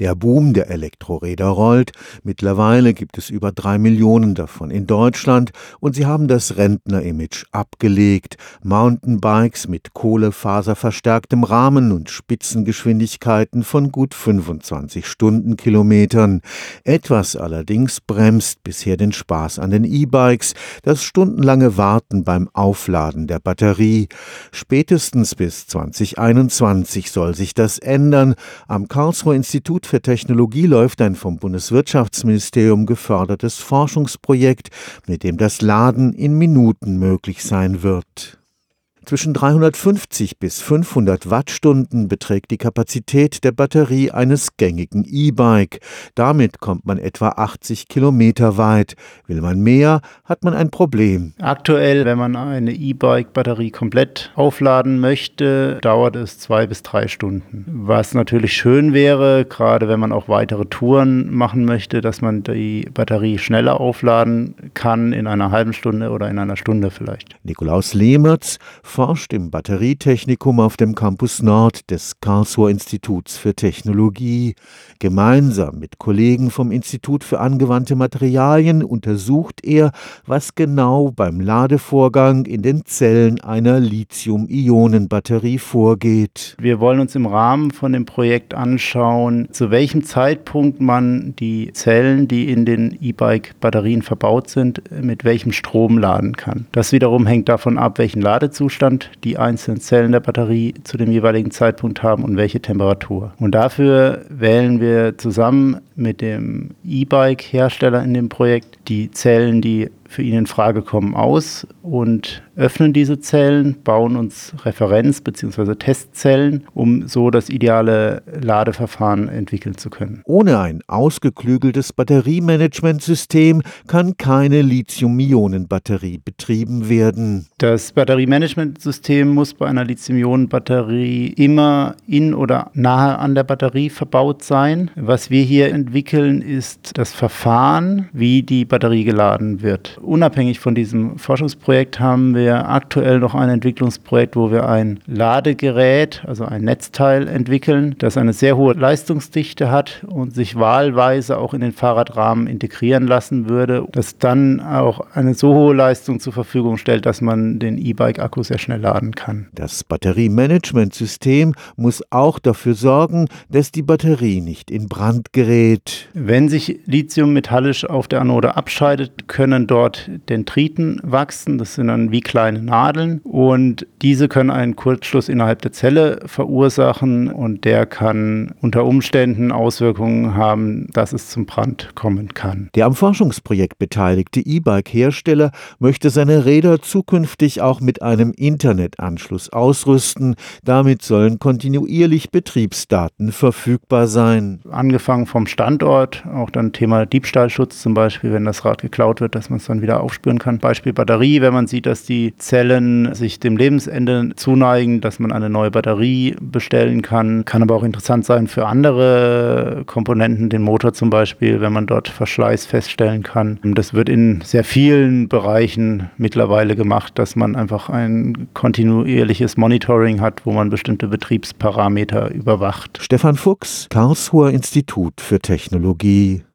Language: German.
Der Boom der Elektroräder rollt. Mittlerweile gibt es über drei Millionen davon in Deutschland und sie haben das Rentner-Image abgelegt. Mountainbikes mit kohlefaserverstärktem Rahmen und Spitzengeschwindigkeiten von gut 25 Stundenkilometern. Etwas allerdings bremst bisher den Spaß an den E-Bikes, das stundenlange Warten beim Aufladen der Batterie. Spätestens bis 2021 soll sich das ändern. Am Karlsruher Institut Institut für Technologie läuft ein vom Bundeswirtschaftsministerium gefördertes Forschungsprojekt, mit dem das Laden in Minuten möglich sein wird. Zwischen 350 bis 500 Wattstunden beträgt die Kapazität der Batterie eines gängigen E-Bike. Damit kommt man etwa 80 Kilometer weit. Will man mehr, hat man ein Problem. Aktuell, wenn man eine E-Bike-Batterie komplett aufladen möchte, dauert es zwei bis drei Stunden. Was natürlich schön wäre, gerade wenn man auch weitere Touren machen möchte, dass man die Batterie schneller aufladen kann, in einer halben Stunde oder in einer Stunde vielleicht. Nikolaus Lehmertz forscht im Batterietechnikum auf dem Campus Nord des Karlsruher Instituts für Technologie. Gemeinsam mit Kollegen vom Institut für angewandte Materialien untersucht er, was genau beim Ladevorgang in den Zellen einer Lithium-Ionen-Batterie vorgeht. Wir wollen uns im Rahmen von dem Projekt anschauen, zu welchem Zeitpunkt man die Zellen, die in den E-Bike-Batterien verbaut sind, mit welchem Strom laden kann. Das wiederum hängt davon ab, welchen Ladezustand Zustand die einzelnen Zellen der Batterie zu dem jeweiligen Zeitpunkt haben und welche Temperatur. Und dafür wählen wir zusammen mit dem E-Bike-Hersteller in dem Projekt die Zellen, die für ihn in Frage kommen, aus und öffnen diese Zellen, bauen uns Referenz- bzw. Testzellen, um so das ideale Ladeverfahren entwickeln zu können. Ohne ein ausgeklügeltes Batteriemanagementsystem kann keine Lithium-Ionen-Batterie betrieben werden. Das Batteriemanagementsystem muss bei einer Lithium-Ionen-Batterie immer in oder nahe an der Batterie verbaut sein. Was wir hier entwickeln, ist das Verfahren, wie die Batterie geladen wird. Unabhängig von diesem Forschungsprojekt haben wir aktuell noch ein Entwicklungsprojekt, wo wir ein Ladegerät, also ein Netzteil entwickeln, das eine sehr hohe Leistungsdichte hat und sich wahlweise auch in den Fahrradrahmen integrieren lassen würde, das dann auch eine so hohe Leistung zur Verfügung stellt, dass man den E-Bike-Akku sehr schnell laden kann. Das Batteriemanagementsystem muss auch dafür sorgen, dass die Batterie nicht in Brand gerät. Wenn sich Lithium metallisch auf der Anode abscheidet, können dort dort Dendriten wachsen. Das sind dann wie kleine Nadeln und diese können einen Kurzschluss innerhalb der Zelle verursachen und der kann unter Umständen Auswirkungen haben, dass es zum Brand kommen kann. Der am Forschungsprojekt beteiligte E-Bike-Hersteller möchte seine Räder zukünftig auch mit einem Internetanschluss ausrüsten. Damit sollen kontinuierlich Betriebsdaten verfügbar sein. Angefangen vom Standort, auch dann Thema Diebstahlschutz zum Beispiel, wenn das Rad geklaut wird, dass man es dann wieder aufspüren kann. Beispiel Batterie, wenn man sieht, dass die Zellen sich dem Lebensende zuneigen, dass man eine neue Batterie bestellen kann. Kann aber auch interessant sein für andere Komponenten, den Motor zum Beispiel, wenn man dort Verschleiß feststellen kann. Das wird in sehr vielen Bereichen mittlerweile gemacht, dass man einfach ein kontinuierliches Monitoring hat, wo man bestimmte Betriebsparameter überwacht. Stefan Fuchs, Karlsruher Institut für Technologie